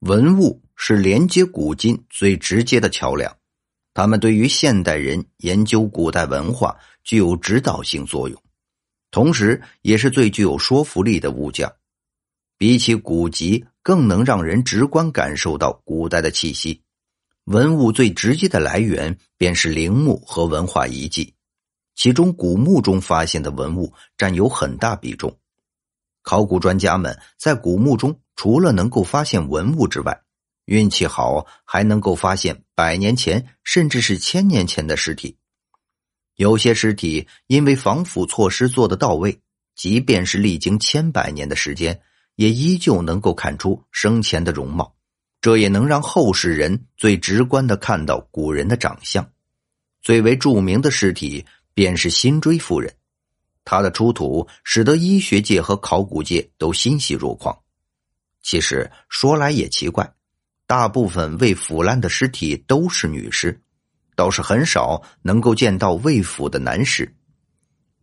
文物是连接古今最直接的桥梁，它们对于现代人研究古代文化具有指导性作用，同时也是最具有说服力的物件。比起古籍，更能让人直观感受到古代的气息。文物最直接的来源便是陵墓和文化遗迹，其中古墓中发现的文物占有很大比重。考古专家们在古墓中。除了能够发现文物之外，运气好还能够发现百年前甚至是千年前的尸体。有些尸体因为防腐措施做得到位，即便是历经千百年的时间，也依旧能够看出生前的容貌。这也能让后世人最直观的看到古人的长相。最为著名的尸体便是辛追夫人，她的出土使得医学界和考古界都欣喜若狂。其实说来也奇怪，大部分未腐烂的尸体都是女尸，倒是很少能够见到未腐的男尸。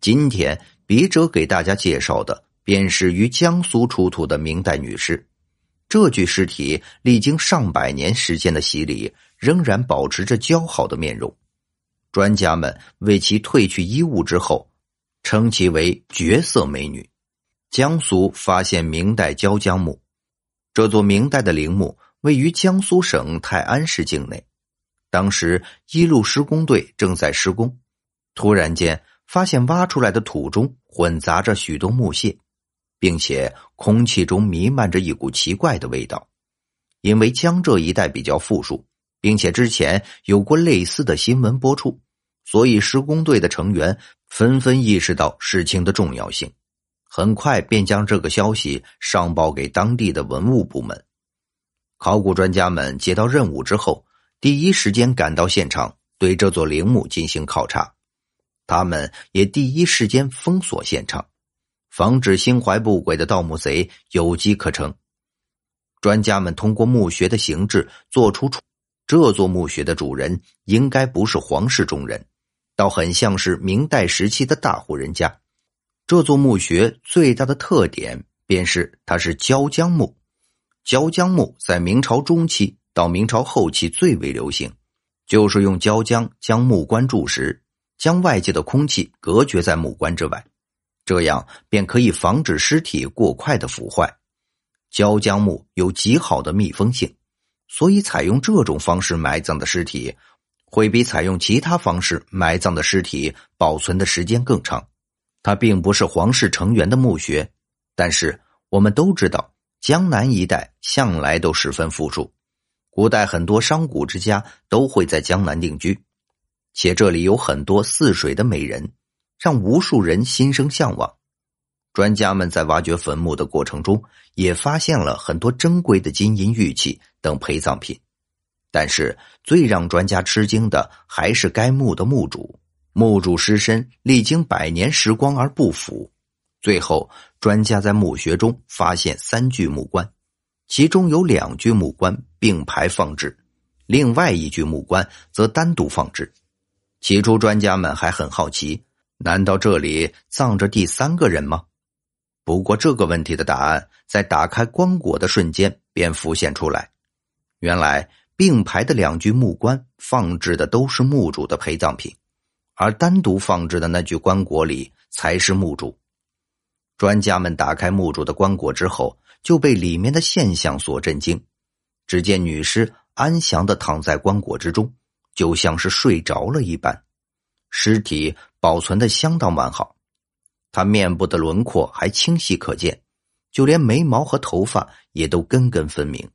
今天笔者给大家介绍的便是于江苏出土的明代女尸。这具尸体历经上百年时间的洗礼，仍然保持着姣好的面容。专家们为其褪去衣物之后，称其为绝色美女。江苏发现明代椒江墓。这座明代的陵墓位于江苏省泰安市境内，当时一路施工队正在施工，突然间发现挖出来的土中混杂着许多木屑，并且空气中弥漫着一股奇怪的味道。因为江浙一带比较富庶，并且之前有过类似的新闻播出，所以施工队的成员纷纷意识到事情的重要性。很快便将这个消息上报给当地的文物部门。考古专家们接到任务之后，第一时间赶到现场，对这座陵墓进行考察。他们也第一时间封锁现场，防止心怀不轨的盗墓贼有机可乘。专家们通过墓穴的形制做出，这座墓穴的主人应该不是皇室中人，倒很像是明代时期的大户人家。这座墓穴最大的特点便是它是椒浆墓。椒浆墓在明朝中期到明朝后期最为流行，就是用椒浆将木棺注实，将外界的空气隔绝在木棺之外，这样便可以防止尸体过快的腐坏。椒浆墓有极好的密封性，所以采用这种方式埋葬的尸体，会比采用其他方式埋葬的尸体保存的时间更长。它并不是皇室成员的墓穴，但是我们都知道，江南一带向来都十分富庶，古代很多商贾之家都会在江南定居，且这里有很多似水的美人，让无数人心生向往。专家们在挖掘坟墓的过程中，也发现了很多珍贵的金银玉器等陪葬品，但是最让专家吃惊的还是该墓的墓主。墓主尸身历经百年时光而不腐，最后专家在墓穴中发现三具木棺，其中有两具木棺并排放置，另外一具木棺则单独放置。起初专家们还很好奇，难道这里葬着第三个人吗？不过这个问题的答案在打开棺椁的瞬间便浮现出来，原来并排的两具木棺放置的都是墓主的陪葬品。而单独放置的那具棺椁里才是墓主。专家们打开墓主的棺椁之后，就被里面的现象所震惊。只见女尸安详的躺在棺椁之中，就像是睡着了一般。尸体保存的相当完好，她面部的轮廓还清晰可见，就连眉毛和头发也都根根分明。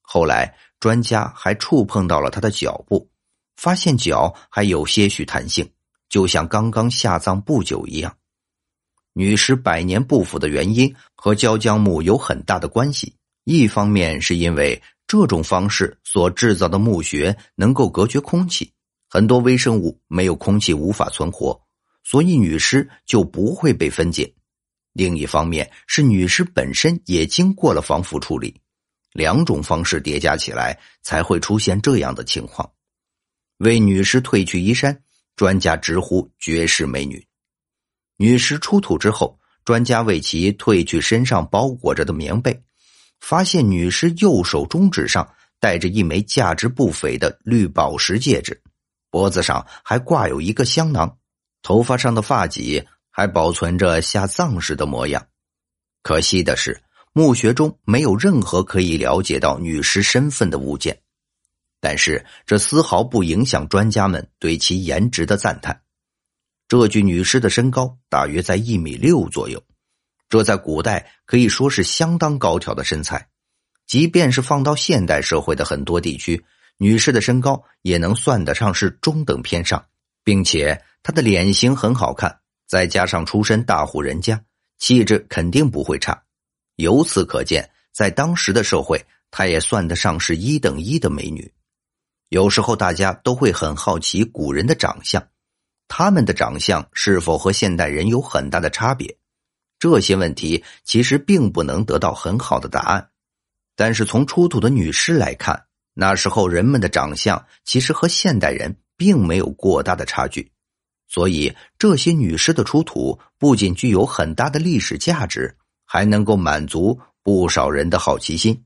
后来，专家还触碰到了她的脚部。发现脚还有些许弹性，就像刚刚下葬不久一样。女尸百年不腐的原因和椒江墓有很大的关系。一方面是因为这种方式所制造的墓穴能够隔绝空气，很多微生物没有空气无法存活，所以女尸就不会被分解。另一方面是女尸本身也经过了防腐处理，两种方式叠加起来才会出现这样的情况。为女尸褪去衣衫，专家直呼绝世美女。女尸出土之后，专家为其褪去身上包裹着的棉被，发现女尸右手中指上戴着一枚价值不菲的绿宝石戒指，脖子上还挂有一个香囊，头发上的发髻还保存着下葬时的模样。可惜的是，墓穴中没有任何可以了解到女尸身份的物件。但是这丝毫不影响专家们对其颜值的赞叹。这具女尸的身高大约在一米六左右，这在古代可以说是相当高挑的身材。即便是放到现代社会的很多地区，女士的身高也能算得上是中等偏上，并且她的脸型很好看，再加上出身大户人家，气质肯定不会差。由此可见，在当时的社会，她也算得上是一等一的美女。有时候大家都会很好奇古人的长相，他们的长相是否和现代人有很大的差别？这些问题其实并不能得到很好的答案。但是从出土的女尸来看，那时候人们的长相其实和现代人并没有过大的差距，所以这些女尸的出土不仅具有很大的历史价值，还能够满足不少人的好奇心。